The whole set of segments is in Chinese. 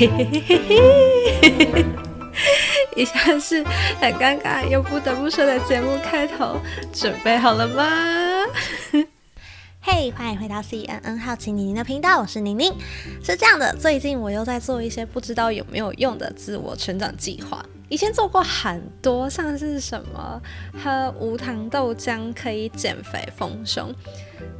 嘿嘿嘿嘿嘿，以下是很尴尬又不得不说的节目开头，准备好了吗？嘿，欢迎回到 C N N 好奇宁宁的频道，我是宁宁。是这样的，最近我又在做一些不知道有没有用的自我成长计划。以前做过很多，像是什么喝无糖豆浆可以减肥丰胸，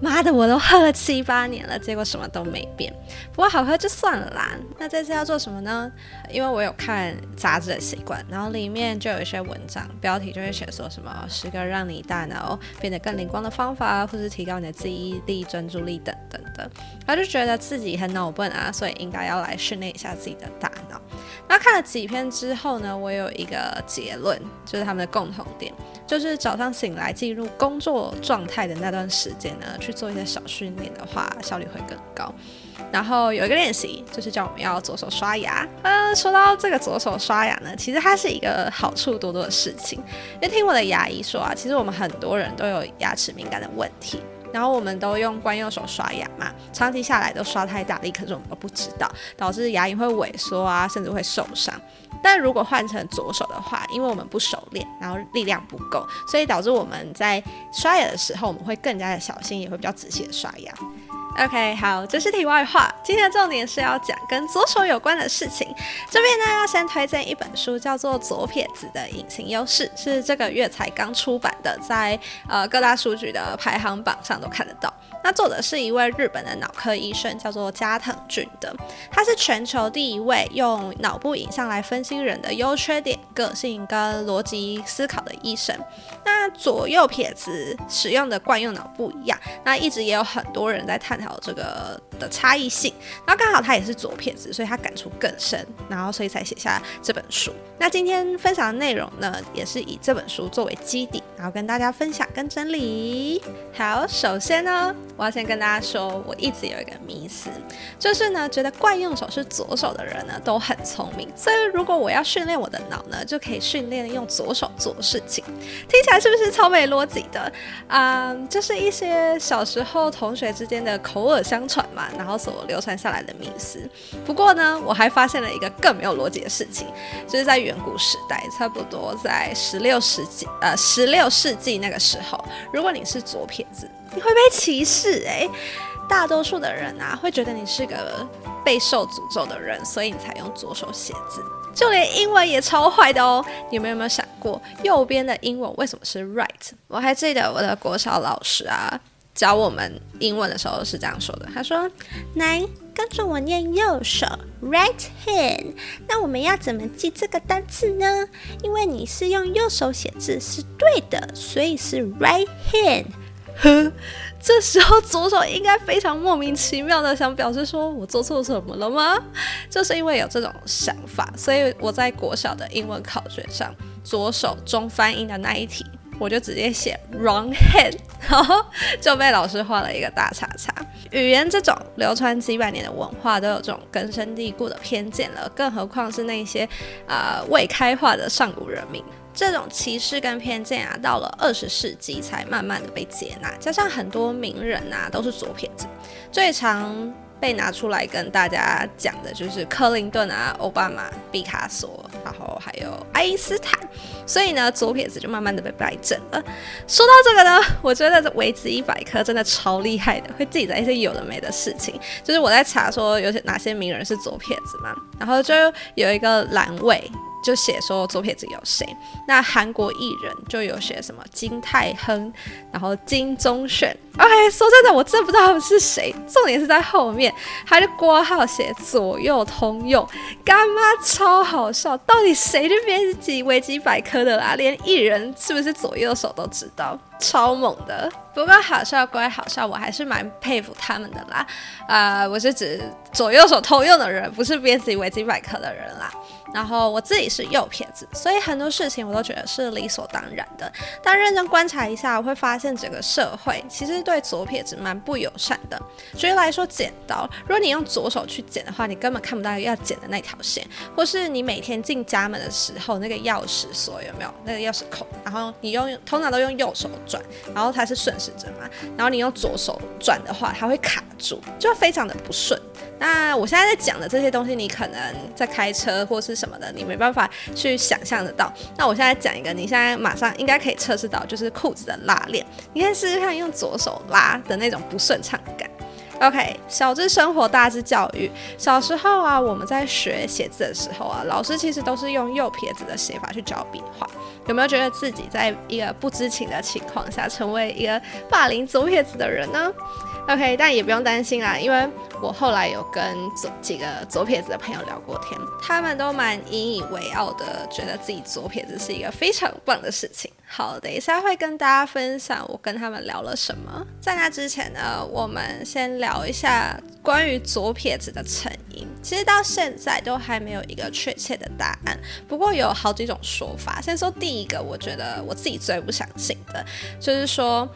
妈的，我都喝了七八年了，结果什么都没变。不过好喝就算了啦。那这次要做什么呢？因为我有看杂志的习惯，然后里面就有一些文章，标题就会写说什么十个让你大脑变得更灵光的方法，或是提高你的记忆力、专注力等等的。然后就觉得自己很脑笨啊，所以应该要来训练一下自己的大脑。那看了几篇之后呢，我有一个结论，就是他们的共同点，就是早上醒来进入工作状态的那段时间呢，去做一些小训练的话，效率会更高。然后有一个练习，就是叫我们要左手刷牙。嗯，说到这个左手刷牙呢，其实它是一个好处多多的事情。因为听我的牙医说啊，其实我们很多人都有牙齿敏感的问题。然后我们都用惯用手刷牙嘛，长期下来都刷太大力，可是我们都不知道，导致牙龈会萎缩啊，甚至会受伤。但如果换成左手的话，因为我们不熟练，然后力量不够，所以导致我们在刷牙的时候，我们会更加的小心，也会比较仔细的刷牙。OK，好，这是题外话。今天的重点是要讲跟左手有关的事情。这边呢，要先推荐一本书，叫做《左撇子的隐形优势》，是这个月才刚出版的，在呃各大数据的排行榜上都看得到。那作者是一位日本的脑科医生，叫做加藤俊的，他是全球第一位用脑部影像来分析人的优缺点、个性跟逻辑思考的医生。那左右撇子使用的惯用脑不一样，那一直也有很多人在探讨这个的差异性。然后刚好他也是左撇子，所以他感触更深，然后所以才写下这本书。那今天分享的内容呢，也是以这本书作为基底，然后跟大家分享跟整理。好，首先呢。我要先跟大家说，我一直有一个迷思，就是呢，觉得惯用手是左手的人呢都很聪明，所以如果我要训练我的脑呢，就可以训练用左手做事情。听起来是不是超没逻辑的 啊？就是一些小时候同学之间的口耳相传嘛，然后所流传下来的迷思。不过呢，我还发现了一个更没有逻辑的事情，就是在远古时代，差不多在十六世纪呃十六世纪那个时候，如果你是左撇子。你会被歧视哎，大多数的人啊会觉得你是个备受诅咒的人，所以你才用左手写字。就连英文也超坏的哦。你们有没有想过，右边的英文为什么是 right？我还记得我的国小老师啊教我们英文的时候是这样说的，他说：“来跟着我念右手 right hand。那我们要怎么记这个单词呢？因为你是用右手写字是对的，所以是 right hand。”呵，这时候左手应该非常莫名其妙的想表示说我做错什么了吗？就是因为有这种想法，所以我在国小的英文考卷上，左手中翻音的那一题，我就直接写 wrong hand，然后就被老师画了一个大叉叉。语言这种流传几百年的文化都有这种根深蒂固的偏见了，更何况是那些啊未开化的上古人民。这种歧视跟偏见啊，到了二十世纪才慢慢的被接纳。加上很多名人啊都是左撇子，最常被拿出来跟大家讲的就是克林顿啊、奥巴马、毕卡索，然后还有爱因斯坦。所以呢，左撇子就慢慢的被摆正了。说到这个呢，我觉得维持一百科真的超厉害的，会记载一些有的没的事情。就是我在查说有些哪些名人是左撇子嘛，然后就有一个栏位。就写说左撇子有谁？那韩国艺人就有写什么金泰亨，然后金钟铉。OK，说真的，我真不知道他们是谁。重点是在后面，还是挂号写左右通用，干妈超好笑。到底谁去编辑维基百科的啦？连艺人是不是左右手都知道，超猛的。不过好笑归好笑，我还是蛮佩服他们的啦。啊，我是指左右手通用的人，不是编辑维基百科的人啦。然后我自己是右撇子，所以很多事情我都觉得是理所当然的。但认真观察一下，我会发现整个社会其实对左撇子蛮不友善的。举例来说，剪刀，如果你用左手去剪的话，你根本看不到要剪的那条线；或是你每天进家门的时候，那个钥匙锁有没有那个钥匙孔？然后你用通常都用右手转，然后它是顺时针嘛，然后你用左手转的话，它会卡住，就非常的不顺。那我现在在讲的这些东西，你可能在开车或是什么的，你没办法去想象得到。那我现在讲一个，你现在马上应该可以测试到，就是裤子的拉链。你可以试试看用左手拉的那种不顺畅感。OK，小智生活，大智教育。小时候啊，我们在学写字的时候啊，老师其实都是用右撇子的写法去教笔画。有没有觉得自己在一个不知情的情况下，成为一个霸凌左撇子的人呢？OK，但也不用担心啦，因为我后来有跟左几个左撇子的朋友聊过天，他们都蛮引以为傲的，觉得自己左撇子是一个非常棒的事情。好，等一下会跟大家分享我跟他们聊了什么。在那之前呢，我们先聊一下关于左撇子的成因。其实到现在都还没有一个确切的答案，不过有好几种说法。先说第一个，我觉得我自己最不相信的，就是说。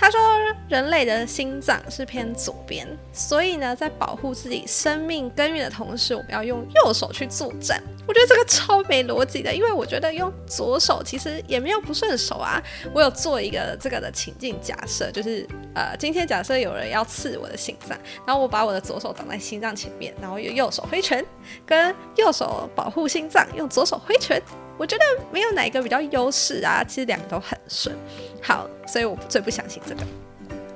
他说，人类的心脏是偏左边，所以呢，在保护自己生命根源的同时，我们要用右手去作战。我觉得这个超没逻辑的，因为我觉得用左手其实也没有不顺手啊。我有做一个这个的情境假设，就是呃，今天假设有人要刺我的心脏，然后我把我的左手挡在心脏前面，然后用右手挥拳，跟右手保护心脏，用左手挥拳。我觉得没有哪一个比较优势啊，其实两个都很顺。好，所以我最不相信这个。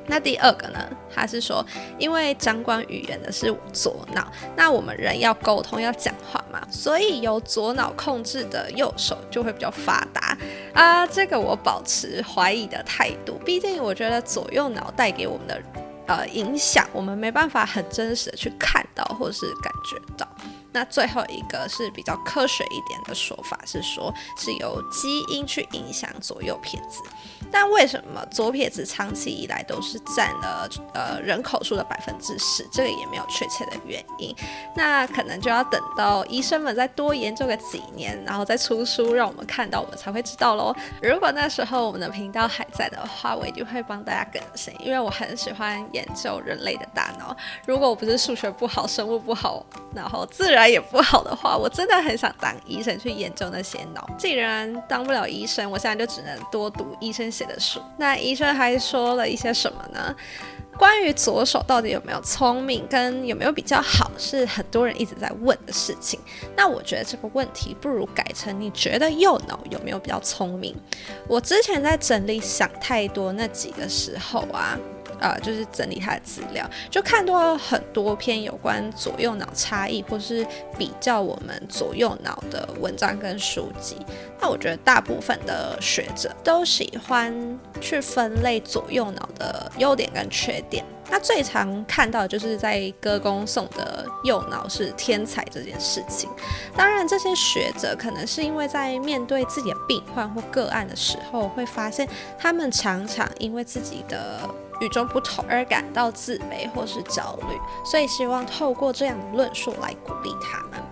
那第二个呢？他是说，因为掌管语言的是左脑，那我们人要沟通要讲话嘛，所以由左脑控制的右手就会比较发达啊。这个我保持怀疑的态度，毕竟我觉得左右脑带给我们的呃影响，我们没办法很真实的去看到或是感觉到。那最后一个是比较科学一点的说法，是说是由基因去影响左右撇子。但为什么左撇子长期以来都是占了呃人口数的百分之十？这个也没有确切的原因。那可能就要等到医生们再多研究个几年，然后再出书让我们看到，我们才会知道喽。如果那时候我们的频道还在的话，我一定会帮大家更新，因为我很喜欢研究人类的大脑。如果我不是数学不好、生物不好，然后自然也不好的话，我真的很想当医生去研究那些脑。既然当不了医生，我现在就只能多读医生写。的书，那医生还说了一些什么呢？关于左手到底有没有聪明，跟有没有比较好，是很多人一直在问的事情。那我觉得这个问题不如改成你觉得右脑有没有比较聪明？我之前在整理想太多那几个时候啊。呃，就是整理他的资料，就看到很多篇有关左右脑差异或是比较我们左右脑的文章跟书籍。那我觉得大部分的学者都喜欢去分类左右脑的优点跟缺点。那最常看到就是在歌功颂的右脑是天才这件事情。当然，这些学者可能是因为在面对自己的病患或个案的时候，会发现他们常常因为自己的与众不同而感到自卑或是焦虑，所以希望透过这样的论述来鼓励他们。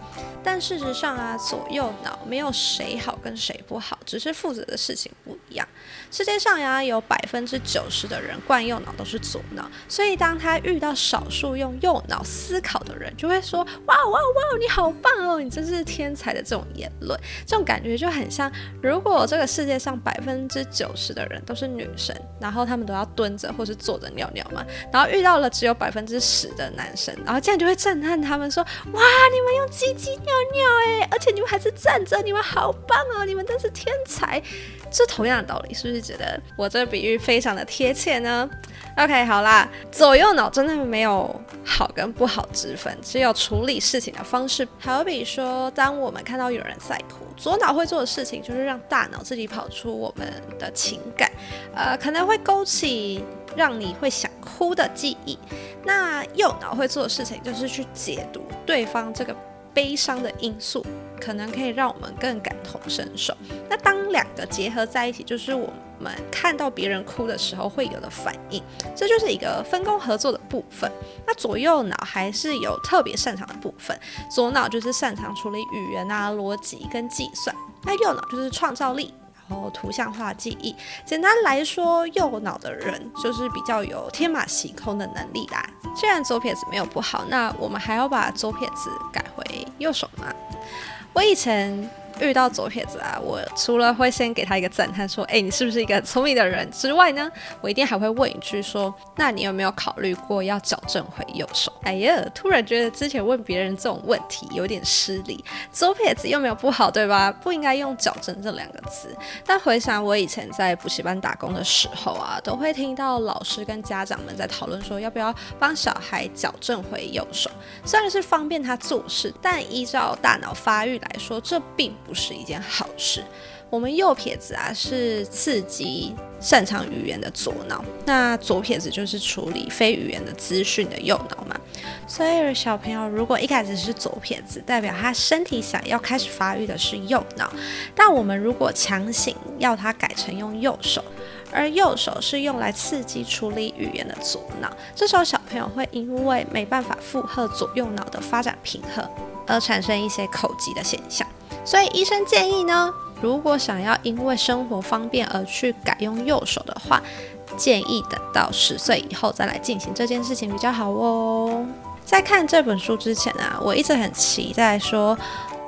但事实上啊，左右脑没有谁好跟谁不好，只是负责的事情不一样。世界上呀，有百分之九十的人惯右脑都是左脑，所以当他遇到少数用右脑思考的人，就会说：“哇哇哇，你好棒哦，你真是天才的。”这种言论，这种感觉就很像，如果这个世界上百分之九十的人都是女生，然后他们都要蹲着或是坐着尿尿嘛，然后遇到了只有百分之十的男生，然后这样就会震撼他们说：“哇，你们用鸡鸡尿。”尿尿哎，而且你们还是站着，你们好棒哦，你们真是天才。这同样的道理，是不是觉得我这比喻非常的贴切呢？OK，好啦，左右脑真的没有好跟不好之分，只有处理事情的方式。好比说，当我们看到有人在哭，左脑会做的事情就是让大脑自己跑出我们的情感，呃，可能会勾起让你会想哭的记忆。那右脑会做的事情就是去解读对方这个。悲伤的因素可能可以让我们更感同身受。那当两个结合在一起，就是我们看到别人哭的时候会有的反应，这就是一个分工合作的部分。那左右脑还是有特别擅长的部分，左脑就是擅长处理语言啊、逻辑跟计算，那右脑就是创造力。然后图像化记忆，简单来说，右脑的人就是比较有天马行空的能力啦。既然左撇子没有不好，那我们还要把左撇子改回右手吗？我以前遇到左撇子啊，我除了会先给他一个赞叹，说，哎，你是不是一个很聪明的人之外呢，我一定还会问一句，说，那你有没有考虑过要矫正回右手？哎呀，突然觉得之前问别人这种问题有点失礼，左撇子又没有不好，对吧？不应该用矫正这两个字。但回想我以前在补习班打工的时候啊，都会听到老师跟家长们在讨论说，要不要帮小孩矫正回右手。虽然是方便他做事，但依照大脑发育来说，这并不不是一件好事。我们右撇子啊，是刺激擅长语言的左脑，那左撇子就是处理非语言的资讯的右脑嘛。所以小朋友如果一开始是左撇子，代表他身体想要开始发育的是右脑。但我们如果强行要他改成用右手，而右手是用来刺激处理语言的左脑，这时候小朋友会因为没办法负荷左右脑的发展平衡，而产生一些口疾的现象。所以医生建议呢。如果想要因为生活方便而去改用右手的话，建议等到十岁以后再来进行这件事情比较好哦。在看这本书之前啊，我一直很期待说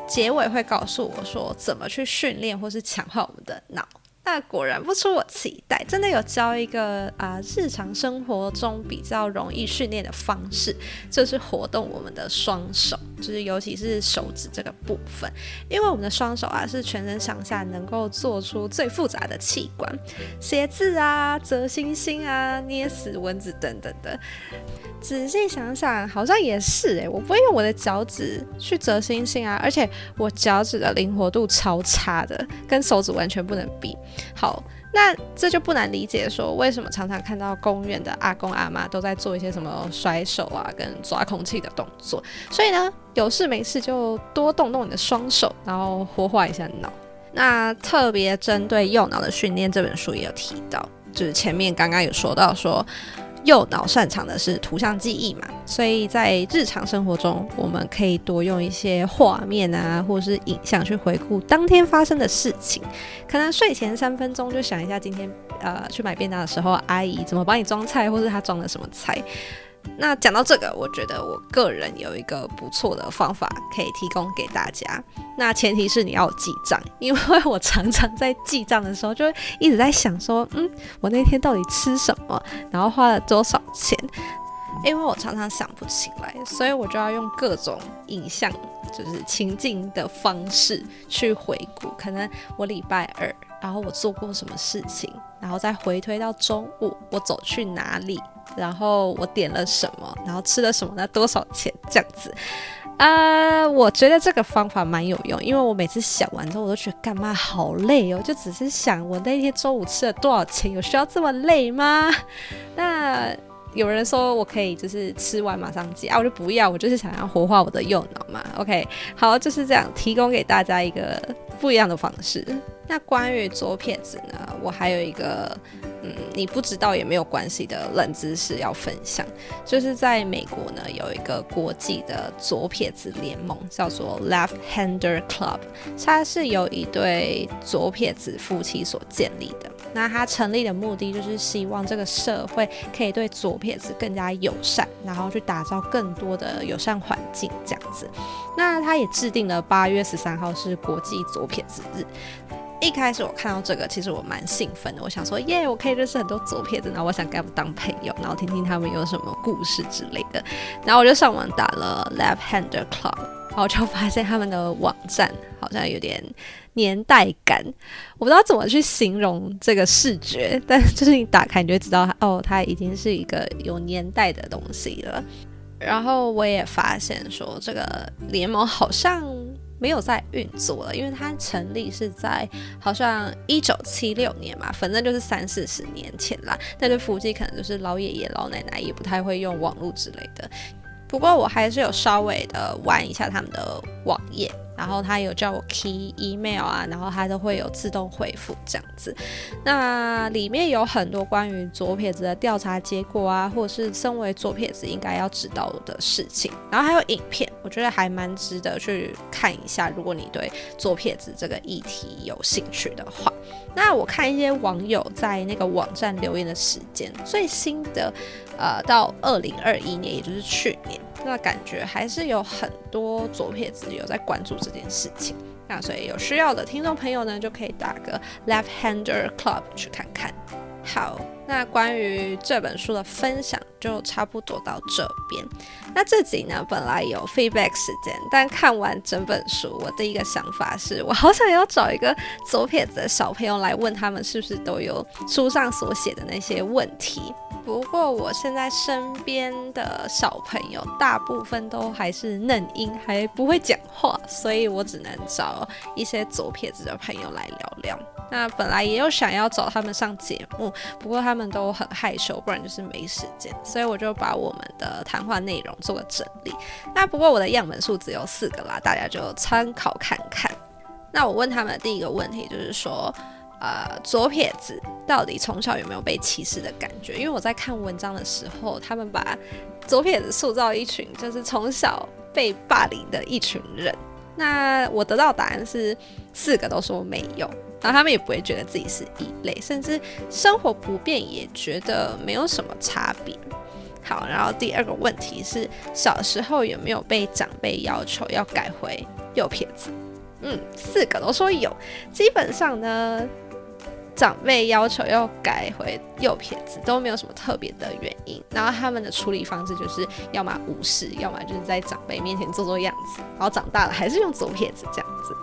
结尾会告诉我说怎么去训练或是强化我们的脑。那果然不出我期待，真的有教一个啊，日常生活中比较容易训练的方式，就是活动我们的双手，就是尤其是手指这个部分，因为我们的双手啊是全身上下能够做出最复杂的器官，写字啊、折星星啊、捏死蚊子等等的。仔细想想，好像也是诶，我不会用我的脚趾去折星星啊，而且我脚趾的灵活度超差的，跟手指完全不能比。好，那这就不难理解，说为什么常常看到公园的阿公阿妈都在做一些什么甩手啊，跟抓空气的动作。所以呢，有事没事就多动动你的双手，然后活化一下脑。那特别针对右脑的训练，这本书也有提到，就是前面刚刚有说到说。右脑擅长的是图像记忆嘛，所以在日常生活中，我们可以多用一些画面啊，或者是影像去回顾当天发生的事情。可能睡前三分钟就想一下今天呃去买便当的时候，阿姨怎么帮你装菜，或是她装了什么菜。那讲到这个，我觉得我个人有一个不错的方法可以提供给大家。那前提是你要记账，因为 我常常在记账的时候，就会一直在想说，嗯，我那天到底吃什么，然后花了多少钱？因为我常常想不起来，所以我就要用各种影像，就是情境的方式去回顾。可能我礼拜二，然后我做过什么事情，然后再回推到中午，我走去哪里。然后我点了什么，然后吃了什么，那多少钱这样子？啊，我觉得这个方法蛮有用，因为我每次想完之后，我都觉得干嘛好累哦，就只是想我那天中午吃了多少钱，有需要这么累吗？那有人说我可以就是吃完马上记啊，我就不要，我就是想要活化我的右脑嘛。OK，好，就是这样，提供给大家一个不一样的方式。那关于左撇子呢，我还有一个。嗯，你不知道也没有关系的冷知识要分享，就是在美国呢有一个国际的左撇子联盟，叫做 Left-Hander Club，它是由一对左撇子夫妻所建立的。那它成立的目的就是希望这个社会可以对左撇子更加友善，然后去打造更多的友善环境这样子。那它也制定了八月十三号是国际左撇子日。一开始我看到这个，其实我蛮兴奋的。我想说，耶，我可以认识很多左撇子，然后我想跟他们当朋友，然后听听他们有什么故事之类的。然后我就上网打了 Left Hander Club，然后就发现他们的网站好像有点年代感，我不知道怎么去形容这个视觉，但就是你打开你就知道，哦，它已经是一个有年代的东西了。然后我也发现说，这个联盟好像。没有在运作了，因为它成立是在好像一九七六年嘛，反正就是三四十年前啦。但是夫妻可能就是老爷爷老奶奶也不太会用网络之类的。不过我还是有稍微的玩一下他们的网页。然后他有叫我 key email 啊，然后他都会有自动回复这样子。那里面有很多关于左撇子的调查结果啊，或者是身为左撇子应该要知道的事情。然后还有影片，我觉得还蛮值得去看一下。如果你对左撇子这个议题有兴趣的话，那我看一些网友在那个网站留言的时间，最新的呃到二零二一年，也就是去年。那感觉还是有很多左撇子有在关注这件事情。那所以有需要的听众朋友呢，就可以打个 Left Hander Club 去看看。好，那关于这本书的分享就差不多到这边。那这集呢，本来有 feedback 时间，但看完整本书，我第一个想法是我好想要找一个左撇子的小朋友来问他们，是不是都有书上所写的那些问题。不过我现在身边的小朋友大部分都还是嫩婴，还不会讲话，所以我只能找一些左撇子的朋友来聊聊。那本来也有想要找他们上节目，不过他们都很害羞，不然就是没时间，所以我就把我们的谈话内容做个整理。那不过我的样本数只有四个啦，大家就参考看看。那我问他们的第一个问题就是说。呃，左撇子到底从小有没有被歧视的感觉？因为我在看文章的时候，他们把左撇子塑造一群就是从小被霸凌的一群人。那我得到答案是四个都说没有，然后他们也不会觉得自己是异类，甚至生活不便也觉得没有什么差别。好，然后第二个问题是小时候有没有被长辈要求要改回右撇子？嗯，四个都说有，基本上呢。长辈要求要改回右撇子都没有什么特别的原因，然后他们的处理方式就是要么无视，要么就是在长辈面前做做样子，然后长大了还是用左撇子这样子。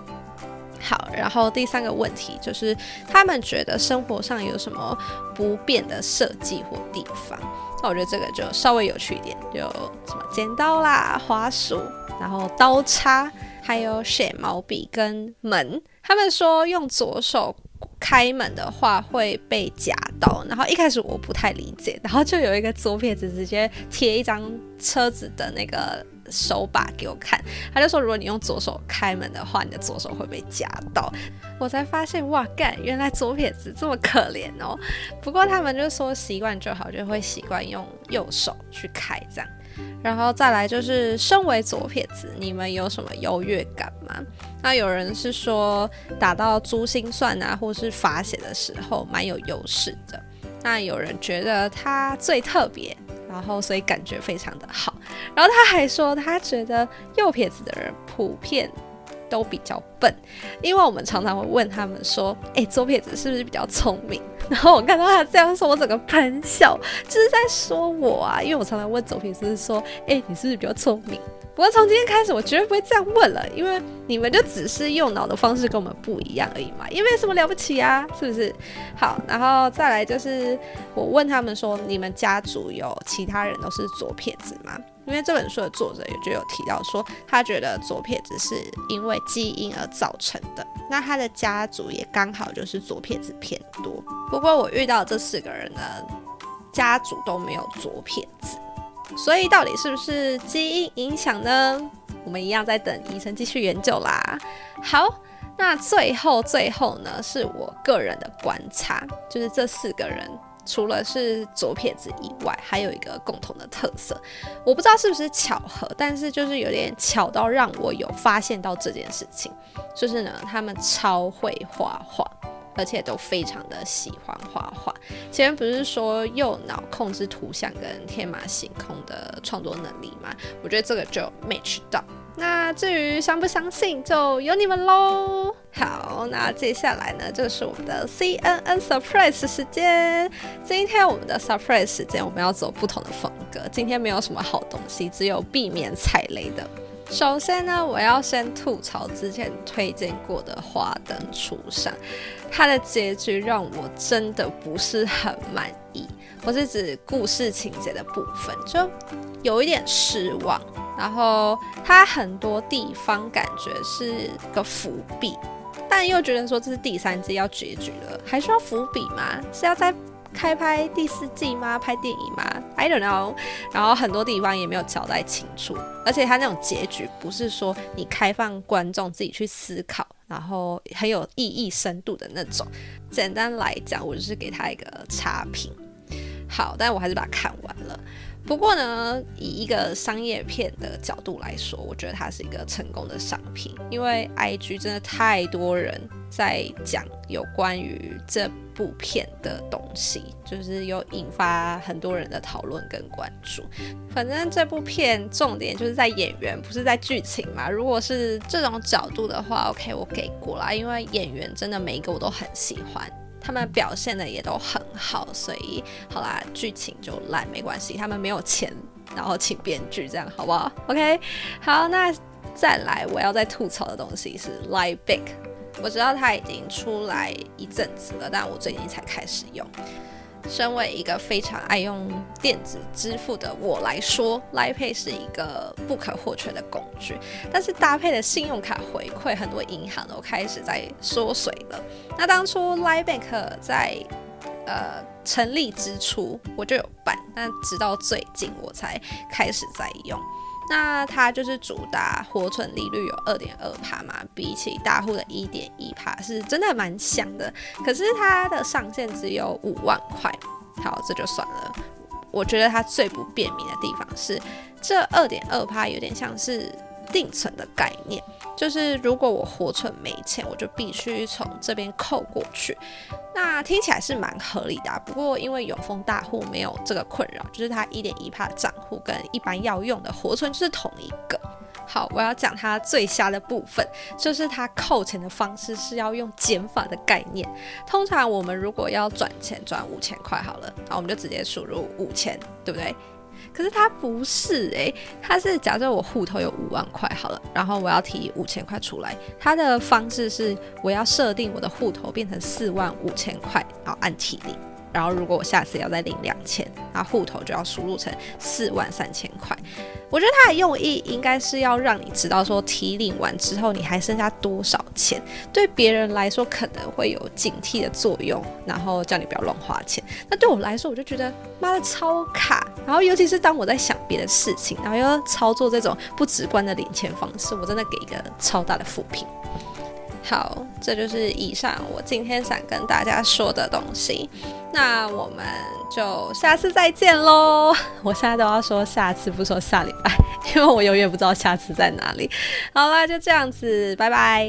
好，然后第三个问题就是他们觉得生活上有什么不便的设计或地方，那我觉得这个就稍微有趣一点，就什么剪刀啦、滑鼠，然后刀叉，还有写毛笔跟门，他们说用左手。开门的话会被夹到，然后一开始我不太理解，然后就有一个左撇子直接贴一张车子的那个手把给我看，他就说如果你用左手开门的话，你的左手会被夹到，我才发现哇干，原来左撇子这么可怜哦。不过他们就说习惯就好，就会习惯用右手去开这样。然后再来就是，身为左撇子，你们有什么优越感吗？那有人是说打到珠心算啊，或是罚写的时候蛮有优势的。那有人觉得他最特别，然后所以感觉非常的好。然后他还说他觉得右撇子的人普遍。都比较笨，因为我们常常会问他们说：“哎，左撇子是不是比较聪明？” 然后我看到他这样说，我整个喷笑，就是在说我啊。因为我常常问左撇子说：“哎，你是不是比较聪明？”不过从今天开始，我绝对不会这样问了，因为你们就只是用脑的方式跟我们不一样而已嘛，也没什么了不起啊，是不是？好，然后再来就是我问他们说：“你们家族有其他人都是左撇子吗？”因为这本书的作者也就有提到说，他觉得左撇子是因为基因而造成的。那他的家族也刚好就是左撇子偏多。不过我遇到这四个人呢，家族都没有左撇子，所以到底是不是基因影响呢？我们一样在等医生继续研究啦。好，那最后最后呢，是我个人的观察，就是这四个人。除了是左撇子以外，还有一个共同的特色，我不知道是不是巧合，但是就是有点巧到让我有发现到这件事情，就是呢，他们超会画画，而且都非常的喜欢画画。前面不是说右脑控制图像跟天马行空的创作能力吗？我觉得这个就 match 到。那至于相不相信，就由你们喽。好，那接下来呢，就是我们的 CNN surprise 时间。今天我们的 surprise 时间，我们要走不同的风格。今天没有什么好东西，只有避免踩雷的。首先呢，我要先吐槽之前推荐过的《花灯初上》，它的结局让我真的不是很满意。我是指故事情节的部分，就有一点失望。然后它很多地方感觉是个伏笔，但又觉得说这是第三季要结局了，还需要伏笔吗？是要再开拍第四季吗？拍电影吗？I don't know。然后很多地方也没有交代清楚，而且它那种结局不是说你开放观众自己去思考，然后很有意义、深度的那种。简单来讲，我就是给他一个差评。好，但我还是把它看完。不过呢，以一个商业片的角度来说，我觉得它是一个成功的商品，因为 IG 真的太多人在讲有关于这部片的东西，就是有引发很多人的讨论跟关注。反正这部片重点就是在演员，不是在剧情嘛。如果是这种角度的话，OK，我给过啦，因为演员真的每一个我都很喜欢。他们表现的也都很好，所以好啦，剧情就烂没关系，他们没有钱，然后请编剧这样好不好？OK，好，那再来我要再吐槽的东西是 Lie Big，我知道它已经出来一阵子了，但我最近才开始用。身为一个非常爱用电子支付的我来说，Line Pay 是一个不可或缺的工具。但是搭配的信用卡回馈，很多银行都开始在缩水了。那当初 Line Bank 在呃成立之初，我就有办，但直到最近我才开始在用。那它就是主打活存利率有二点二帕嘛，比起大户的一点一帕是真的蛮香的。可是它的上限只有五万块，好，这就算了。我觉得它最不便民的地方是，这二点二帕有点像是定存的概念。就是如果我活存没钱，我就必须从这边扣过去。那听起来是蛮合理的，啊不过因为永丰大户没有这个困扰，就是它一点一帕账户跟一般要用的活存就是同一个。好，我要讲它最瞎的部分，就是它扣钱的方式是要用减法的概念。通常我们如果要转钱转五千块好了，好，我们就直接输入五千，对不对？可是它不是诶，它是假设我户头有五万块好了，然后我要提五千块出来，它的方式是我要设定我的户头变成四万五千块，然后按提领。然后如果我下次要再领两千，那户头就要输入成四万三千块。我觉得它的用意应该是要让你知道说提领完之后你还剩下多少钱，对别人来说可能会有警惕的作用，然后叫你不要乱花钱。那对我来说，我就觉得妈的超卡。然后尤其是当我在想别的事情，然后又操作这种不直观的领钱方式，我真的给一个超大的负评。好，这就是以上我今天想跟大家说的东西。那我们就下次再见喽！我现在都要说下次，不说下礼拜，因为我永远不知道下次在哪里。好啦，就这样子，拜拜。